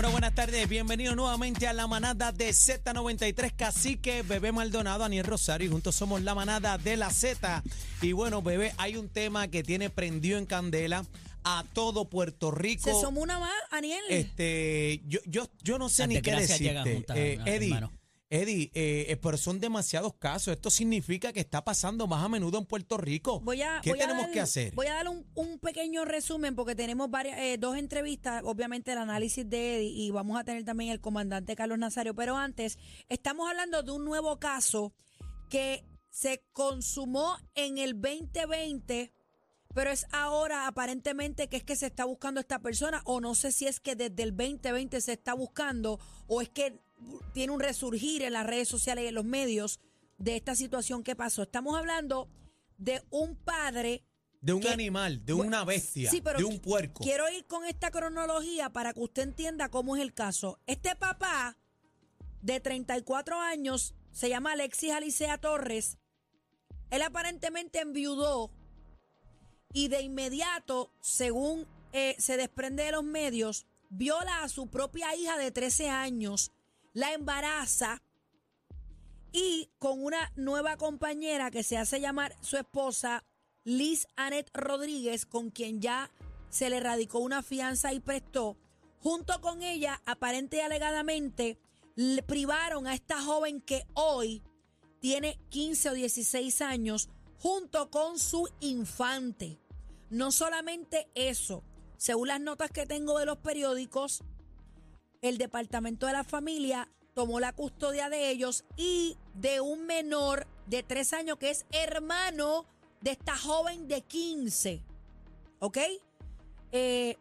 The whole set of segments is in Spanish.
Bueno, buenas tardes, bienvenido nuevamente a la manada de Z93 Cacique, Bebé Maldonado, Aniel Rosario y juntos somos la manada de la Z. Y bueno, bebé, hay un tema que tiene prendido en candela a todo Puerto Rico. Se somó una más, Aniel. Este, yo, yo, yo no sé ni qué decirte. juntas, Eh, hermano. Eddie, eh, eh, pero son demasiados casos. Esto significa que está pasando más a menudo en Puerto Rico. Voy a, ¿Qué voy a tenemos dar- que hacer? Voy a dar un, un pequeño resumen porque tenemos varias, eh, dos entrevistas, obviamente el análisis de Eddie y vamos a tener también el comandante Carlos Nazario. Pero antes, estamos hablando de un nuevo caso que se consumó en el 2020, pero es ahora aparentemente que es que se está buscando esta persona o no sé si es que desde el 2020 se está buscando o es que tiene un resurgir en las redes sociales y en los medios de esta situación que pasó. Estamos hablando de un padre De un que- animal, de una bestia, sí, pero de un puerco. Quiero ir con esta cronología para que usted entienda cómo es el caso. Este papá de 34 años se llama Alexis Alicea Torres. Él aparentemente enviudó y de inmediato, según eh, se desprende de los medios, viola a su propia hija de 13 años, la embaraza y con una nueva compañera que se hace llamar su esposa, Liz Anet Rodríguez, con quien ya se le radicó una fianza y prestó, junto con ella, aparente y alegadamente, le privaron a esta joven que hoy tiene 15 o 16 años, junto con su infante. No solamente eso, según las notas que tengo de los periódicos, el Departamento de la Familia tomó la custodia de ellos y de un menor de 3 años que es hermano de esta joven de 15. ¿Ok? Eh,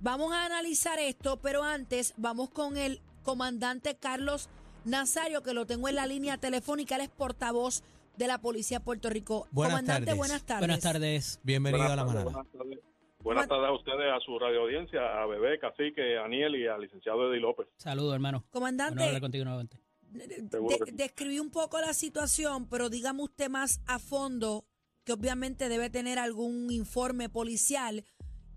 vamos a analizar esto, pero antes vamos con el comandante Carlos Nazario, que lo tengo en la línea telefónica, él es portavoz de la Policía de Puerto Rico. Buenas comandante, tardes. buenas tardes. Buenas tardes. Bienvenido a la Buenas manada. Buenas tardes. A ustedes, a su radio audiencia, a Bebé, Cacique, a Aniel y al licenciado Eddie López. Saludos, hermano. Comandante, Bueno contigo nuevamente. de- describí un poco la situación, pero dígame usted más a fondo, que obviamente debe tener algún informe policial.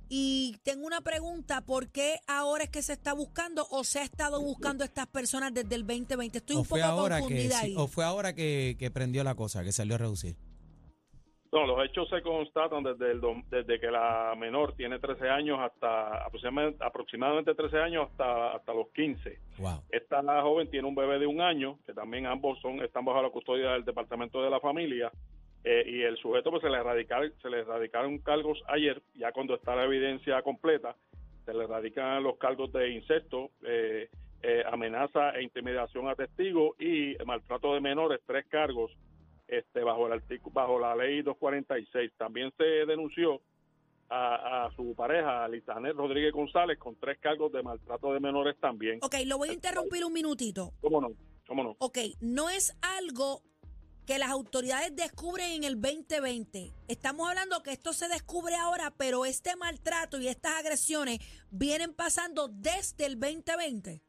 Y tengo una pregunta, ¿por qué ahora es que se está buscando o se ha estado buscando a estas personas desde el 2020? Estoy O un poco que, confundida sí, ahí. o fue ahora que, que prendió la cosa, que salió a reducir. No, los hechos se constatan desde, el, dom- desde que la menor tiene 13 años hasta aproximadamente, aproximadamente 13 años hasta, hasta los 15. Wow. Esta joven tiene un bebé de un año, que también ambos son están bajo la custodia del Departamento de la Familia. eh, y el sujeto pues se le radicaron se le radicaron cargos ayer ya cuando está la evidencia completa se le radican los cargos de incesto eh, eh, amenaza e intimidación a testigos y maltrato de menores tres cargos este bajo el artículo bajo la ley 246 también se denunció a, a su pareja Lizanet Rodríguez González con tres cargos de maltrato de menores también Ok, lo voy a interrumpir un minutito. cómo no cómo no Ok, no es algo que las autoridades descubren en el 2020. Estamos hablando que esto se descubre ahora, pero este maltrato y estas agresiones vienen pasando desde el 2020.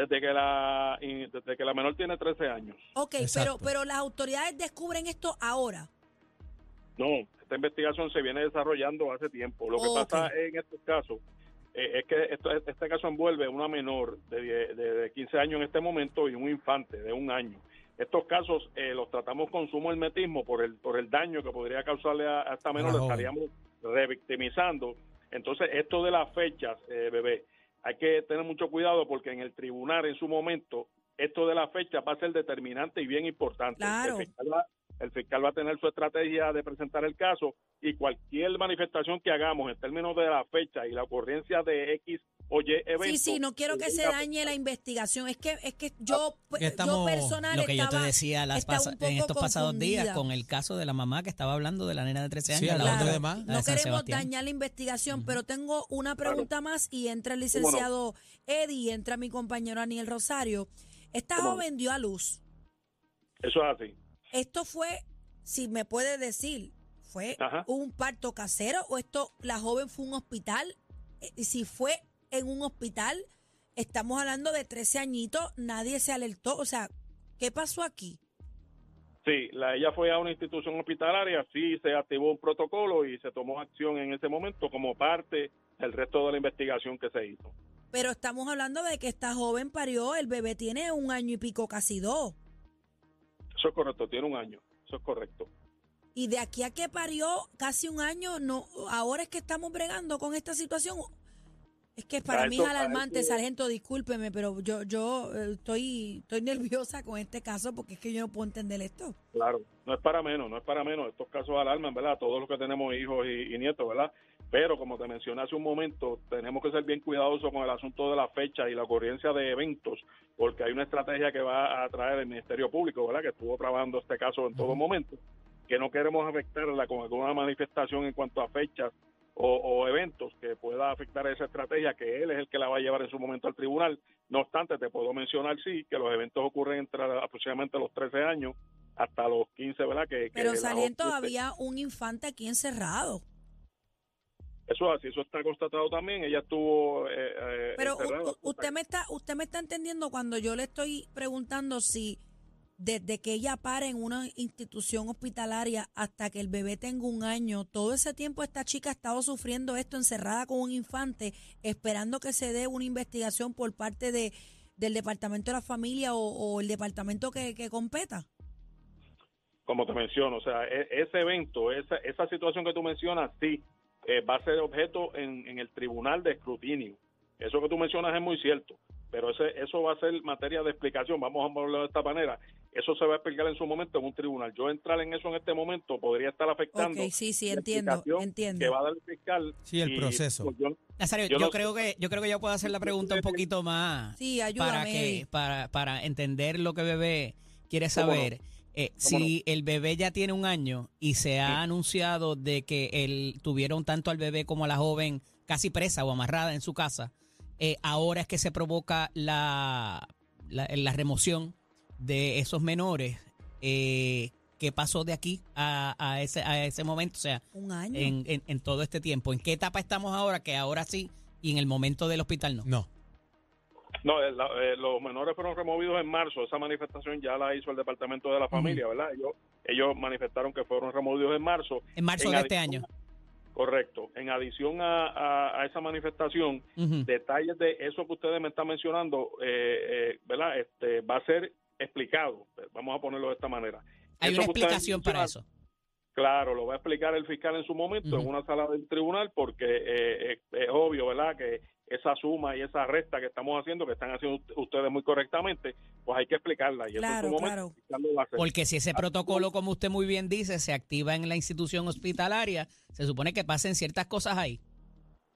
Desde que la desde que la menor tiene 13 años. Ok, pero, Exacto. pero las autoridades descubren esto ahora. No, esta investigación se viene desarrollando hace tiempo. Lo que pasa en estos casos eh, es que esto, este caso envuelve una menor de, de, de 15 años en este momento y un infante de un año. Estos casos eh, los tratamos con sumo hermetismo por el por el daño que podría causarle a, a esta menor, la joven. estaríamos revictimizando. Entonces, esto de las fechas, eh, bebé, hay que tener mucho cuidado porque en el tribunal en su momento esto de la fecha va a ser determinante y bien importante. Claro. El fiscal va a tener su estrategia de presentar el caso y cualquier manifestación que hagamos en términos de la fecha y la ocurrencia de X o Y evento. Sí, sí, no quiero que se dañe la investigación. Es que es que yo, yo Estamos- personal Lo que yo te estaba- decía las estaba en estos pasados días con el caso de la mamá que estaba hablando de la nena de 13 años. Sí, la de más. la No queremos Sebastián. dañar la investigación, pero tengo una pregunta más y entra el no? licenciado Eddie y entra mi compañero Aniel Rosario. Esta joven dio a luz. Eso es así. ¿Esto fue, si me puede decir, fue Ajá. un parto casero o esto, la joven fue a un hospital? Eh, Y si fue en un hospital, estamos hablando de 13 añitos, nadie se alertó. O sea, ¿qué pasó aquí? Sí, la, ella fue a una institución hospitalaria, sí se activó un protocolo y se tomó acción en ese momento como parte del resto de la investigación que se hizo. Pero estamos hablando de que esta joven parió, el bebé tiene un año y pico, casi dos. Eso es correcto, tiene un año, eso es correcto. Y de aquí a que parió casi un año, no, ahora es que estamos bregando con esta situación. Es que para A mí eso- es alarmante, eso- sargento, discúlpeme, pero yo yo eh, estoy estoy nerviosa con este caso porque es que yo no puedo entender esto. Claro, no es para menos, no es para menos. Estos casos alarman, ¿verdad? Todos los que tenemos hijos y, y nietos, ¿verdad? Pero como te mencioné hace un momento, tenemos que ser bien cuidadosos con el asunto de la fecha y la ocurrencia de eventos, porque hay una estrategia que va a traer el Ministerio Público, ¿verdad? Que estuvo trabajando este caso en todo momento, que no queremos afectarla con alguna manifestación en cuanto a fechas o, o eventos que pueda afectar esa estrategia, que él es el que la va a llevar en su momento al tribunal. No obstante, te puedo mencionar, sí, que los eventos ocurren entre aproximadamente los 13 años hasta los 15, ¿verdad? Que, que Pero joven- había un infante aquí encerrado. Eso es así, eso está constatado también. Ella estuvo eh, eh, Pero usted me está usted me está entendiendo cuando yo le estoy preguntando si desde que ella para en una institución hospitalaria hasta que el bebé tenga un año, todo ese tiempo esta chica ha estado sufriendo esto encerrada con un infante, esperando que se dé una investigación por parte de del departamento de la familia o, o el departamento que, que competa. como te menciono, o sea, e- ese evento, esa, esa situación que tú mencionas, sí, eh, va a ser objeto en, en el tribunal de escrutinio. Eso que tú mencionas es muy cierto, pero ese, eso va a ser materia de explicación, vamos a hablarlo de esta manera. Eso se va a explicar en su momento en un tribunal. Yo entrar en eso en este momento podría estar afectando Ok, sí, sí, la entiendo, entiendo. que va a dar el fiscal. Sí, el y, proceso. pues, yo- Nazario, Yo yo, no- creo que yo creo que yo puedo hacer la pregunta un poquito más Sí, ayúdame. para que para, para entender lo que bebé quiere ¿Cómo no? Eh, ¿Cómo si el bebé ya tiene un año y se ha anunciado de que él tuvieron tanto al bebé como a la joven casi presa o amarrada en su casa, eh, ahora es que se provoca la, la, la remoción de esos menores. Eh, ¿Qué pasó de aquí a, a ese, a ese momento? O sea, un año. en, en, en todo este tiempo. ¿En qué etapa estamos ahora? Que ahora sí y en el momento del hospital no. No. No, la- eh, los menores fueron removidos en marzo. Esa manifestación ya la hizo el Departamento de la Familia, ¿verdad? Ellos, ellos manifestaron que fueron removidos en marzo. En marzo En de este año. Correcto. En adición a, a- a esa manifestación, detalles de eso que ustedes me están mencionando, eh, eh, ¿verdad? Este, va a ser explicado. Vamos a ponerlo de esta manera. Hay Eso una explicación para eso. Claro, lo va a explicar el fiscal en su momento en una sala del tribunal porque eh, eh, es obvio, ¿verdad? Que esa suma y esa resta que estamos haciendo, que están haciendo ustedes muy correctamente, pues hay que explicarla. Y eso Claro, momento claro. Porque si ese protocolo, como usted muy bien dice, se activa en la institución hospitalaria, se supone que pasen ciertas cosas ahí.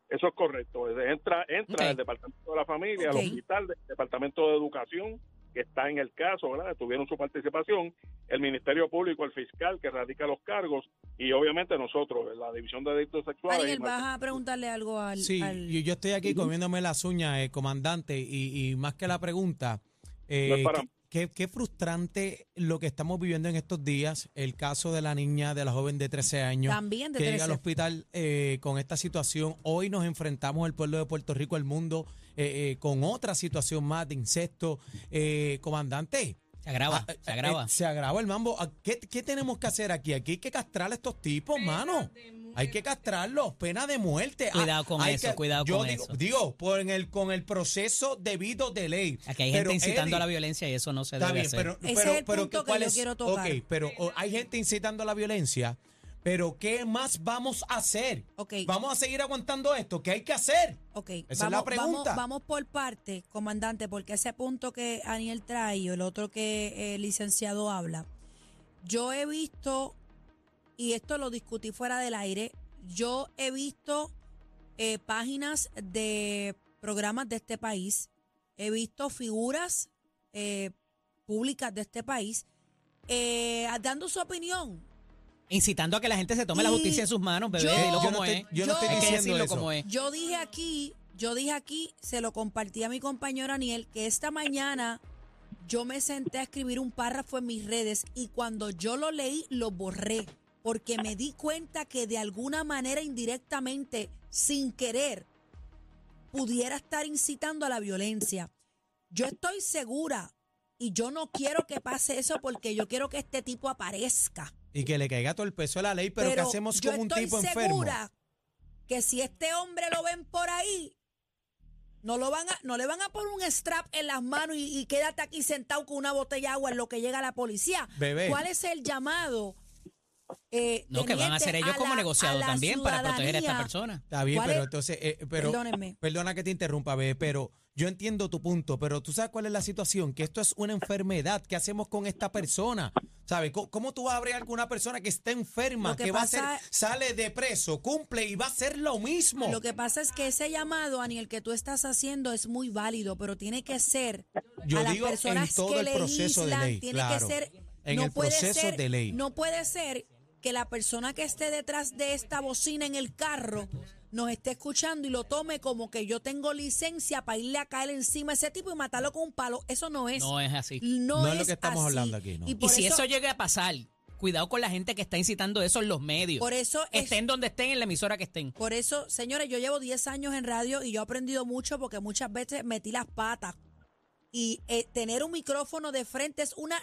Eso es correcto. Entra, entra el Departamento de la Familia, Ok. el hospital, el Departamento de Educación, que está en el caso, ¿verdad? Tuvieron su participación, el Ministerio Público, el fiscal que radica los cargos y obviamente nosotros, la División de Delitos Sexuales. Ariel, vas a preguntarle algo al... Sí, al- yo, yo estoy aquí comiéndome las uñas, eh, comandante, y, y más que la pregunta, eh, No es para- ¿qué, frustrante lo que estamos viviendo en estos días, el caso de la niña, de la joven de 13 años, También de que llega al 13. hospital eh, con esta situación. Hoy nos enfrentamos el pueblo de Puerto Rico, el mundo, eh, eh, con otra situación más de incesto. Eh, comandante. Se agrava, ah, se agrava. eh, se agrava el mambo. Ah, ¿Qué, qué tenemos que hacer aquí? Aquí hay que castrar a estos tipos, mano. Hay que castrarlos, pena de muerte. Ah, Cuidado con hay eso, cuidado yo con digo, eso. Digo, por en el, con el proceso debido de ley. Aquí hay Pero, gente incitando Eddie, a la violencia y eso no se Está debe bien, hacer. pero, Ese pero, es el pero punto que ¿cuál yo es? quiero tocar. Ok, pero oh, hay gente incitando a la violencia, pero ¿qué más vamos a hacer? Ok. Vamos a seguir aguantando esto. ¿Qué hay que hacer? Ok, Esa es vamos, la pregunta. Vamos, vamos por parte, comandante, porque ese punto que Aniel trae y el otro que el licenciado habla, yo he visto, y esto lo discutí fuera del aire, yo he visto eh, páginas de programas de este país, he visto figuras eh, públicas de este país eh, dando su opinión. Incitando a que la gente se tome la justicia en sus manos, bebé. yo- dilo yo no como te- es. yo no estoy Hay que diciendo decirlo eso. como es. Yo dije aquí, yo dije aquí, se lo compartí a mi compañero Aniel, que esta mañana yo me senté a escribir un párrafo en mis redes y cuando yo lo leí lo borré porque me di cuenta que de alguna manera indirectamente, sin querer, pudiera estar incitando a la violencia. Yo estoy segura y yo no quiero que pase eso porque yo quiero que este tipo aparezca. Y que le caiga todo el peso de la ley, pero, ¿qué hacemos con un tipo enfermo? segura que si este hombre lo ven por ahí, no, lo van a, no le van a poner un strap en las manos y, y quédate aquí sentado con una botella de agua en lo que llega la policía. Bebé. ¿Cuál es el llamado? Eh, No, que van a hacer ellos a como la- negociado también para proteger a esta persona. Está bien, ¿Cuál pero es? entonces, eh, pero, Perdónenme. perdona que te interrumpa, bebé, pero yo entiendo tu punto, pero tú sabes cuál es la situación, que esto es una enfermedad, ¿qué hacemos con esta persona? ¿Sabes? ¿Cómo, cómo tú vas a abrir con una persona que está enferma, Lo que que, va a pasa- ser, sale de preso, cumple y va a hacer lo mismo? Lo que pasa es que ese llamado, Aniel, que tú estás haciendo es muy válido, pero tiene que ser Yo a las digo en personas todo que el proceso de ley, tiene claro. que ser En no el puede proceso ser- de ley. No puede ser que la persona que esté detrás de esta bocina en el carro nos esté escuchando y lo tome como que yo tengo licencia para irle a caer encima a ese tipo y matarlo con un palo. Eso no es. No es así. No, No es lo que estamos así. hablando aquí, no. Y si eso, eso llega a pasar, cuidado con la gente que está incitando eso en los medios. por eso es- estén donde estén, en la emisora que estén. Por eso, señores, yo llevo 10 años en radio y yo he aprendido mucho porque muchas veces metí las patas. Y eh, tener un micrófono de frente es una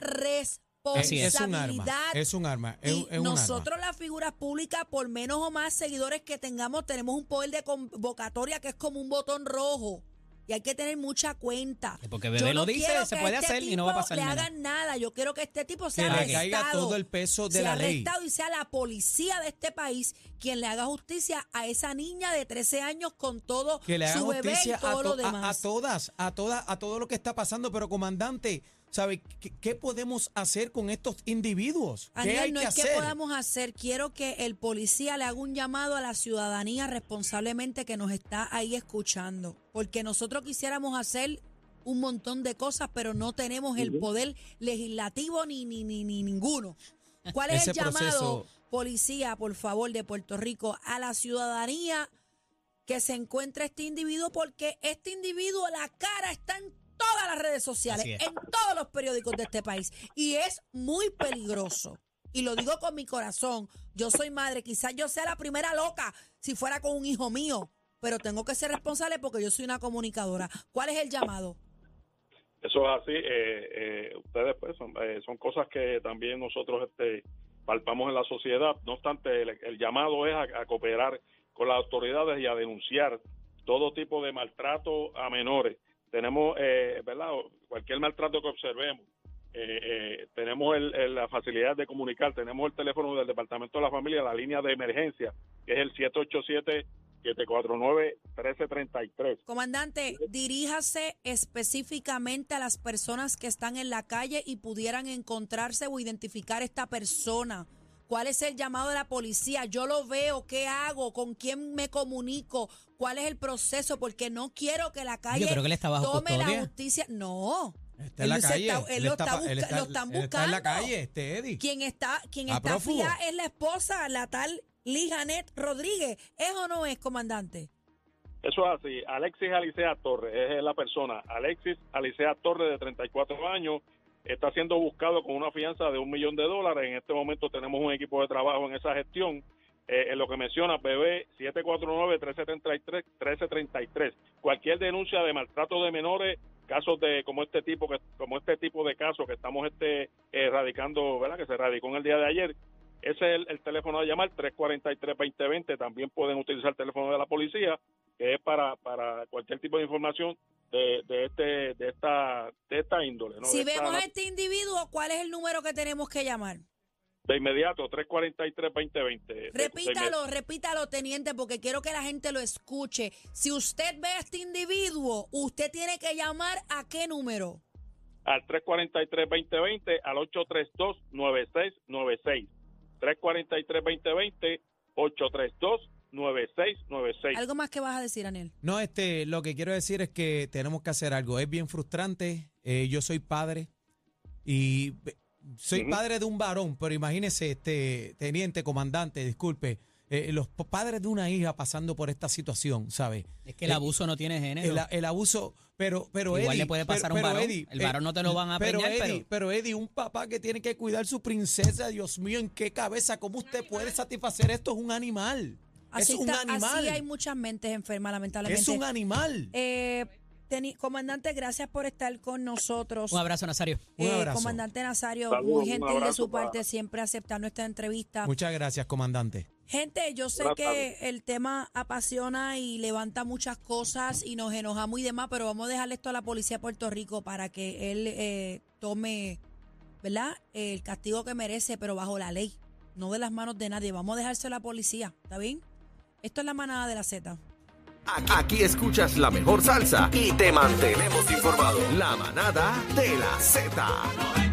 Es, es un arma, responsabilidad. es un arma, es, y es un arma. nosotros las figuras públicas, por menos o más seguidores que tengamos, tenemos un poder de convocatoria que es como un botón rojo. Y hay que tener mucha cuenta. Porque Bebé Yo lo no dice, se que puede este hacer y no va a pasar le nada. hagan nada. Yo quiero que este tipo Que sea le arrestado. caiga todo el peso de sea la ley. arrestado y sea la policía de este país quien le haga justicia a esa niña de 13 años con todo que le hagan su bebé justicia y todo a, lo a- demás. a todas, a todas, a todo lo que está pasando. Pero comandante, ¿sabe qué, qué podemos hacer con estos individuos? ¿Qué Aniel, hay no que es que hacer? podamos hacer, quiero que el policía le haga un llamado a la ciudadanía responsablemente que nos está ahí escuchando, porque nosotros quisiéramos hacer un montón de cosas, pero no tenemos el poder legislativo ni, ni, ni, ni ninguno. ¿Cuál es el llamado, proceso- policía, por favor, de Puerto Rico, a la ciudadanía que se encuentre este individuo? Porque este individuo, la cara está en todas las redes sociales, Así es. en todos los periódicos de este país, y es muy peligroso. Y lo digo con mi corazón. Yo soy madre, quizás yo sea la primera loca si fuera con un hijo mío, pero tengo que ser responsable porque yo soy una comunicadora. ¿Cuál es el llamado? Eso es así. eh, eh, ustedes, pues, son, eh, son cosas que también nosotros este, palpamos en la sociedad. No obstante, el, el llamado es a, a cooperar con las autoridades y a denunciar todo tipo de maltrato a menores. Tenemos, eh, ¿verdad? Cualquier maltrato que observemos. eh, eh, tenemos el- el- la facilidad de comunicar, tenemos el teléfono del Departamento de la Familia, la línea de emergencia, que es el 787-749-1333. Comandante, diríjase específicamente a las personas que están en la calle y pudieran encontrarse o identificar esta persona. ¿Cuál es el llamado de la policía? Yo lo veo, ¿qué hago? ¿Con quién me comunico? ¿Cuál es el proceso? Porque no quiero que la calle creo que él está bajo tome la justicia. No. Está en la calle. está- él lo está está- lo están él está en la buscando. calle, este Eddie. Quien está, quien A está prófugo. fía es la esposa, la tal Lijanet Rodríguez. ¿Es o no es, comandante? Eso es así. Alexis Alicea Torres es la persona. Alexis Alicea Torres, de 34 años, está siendo buscado con una fianza de un millón de dólares. En este momento tenemos un equipo de trabajo en esa gestión. Eh, en lo que menciona, BB 749-1333. Cualquier denuncia de maltrato de menores, casos de como este tipo que como este tipo de casos que estamos este eh, radicando, ¿verdad? Que se radicó en el día de ayer. Ese es el, el teléfono a llamar, 343-2020. También pueden utilizar el teléfono de la policía, que es para, para cualquier tipo de información de, de este de esta de esta índole. ¿no? si De vemos a este individuo, ¿cuál es el número que tenemos que llamar? de inmediato, 343-2020. De- de Repítalo, repítalo, teniente, porque quiero que la gente lo escuche. Si usted ve a este individuo, usted tiene que llamar a qué número. al 343-2020 al 832-9696. 343-2020 832-9696. ¿Algo más que vas a decir, Anel? No, este, lo que quiero decir es que tenemos que hacer algo. Es bien frustrante. Eh, yo soy padre y soy padre de un varón, pero imagínese, este, teniente, comandante, disculpe, eh, los padres de una hija pasando por esta situación, ¿sabe? Es que el Eh, abuso no tiene género. El, el abuso, pero, pero Igual Eddie, le puede pasar pero- a un varón. Eddie, El varón no te lo van a pero preñar, Eddie, pero- pero Eddie, un papá que tiene que cuidar su princesa, Dios mío, ¿en qué cabeza? ¿Cómo usted puede satisfacer esto? Es un animal. Así, es un está- animal. así hay muchas mentes enfermas, lamentablemente. es un animal. Eh, teni- comandante, gracias por estar con nosotros. Un abrazo, Nazario. Un Eh, abrazo. comandante Nazario, muy un gentil de su para- parte, siempre aceptando esta entrevista. Muchas gracias, comandante. Gente, yo sé que el tema apasiona y levanta muchas cosas y nos enojamos y demás, pero vamos a dejarle esto a la policía de Puerto Rico para que él eh, tome, ¿verdad? El castigo que merece, pero bajo la ley, no de las manos de nadie. Vamos a dejárselo a la policía, ¿está bien? Esto es la manada de la Z. Aquí, escuchas la mejor salsa y te mantenemos informado. La manada de la Z.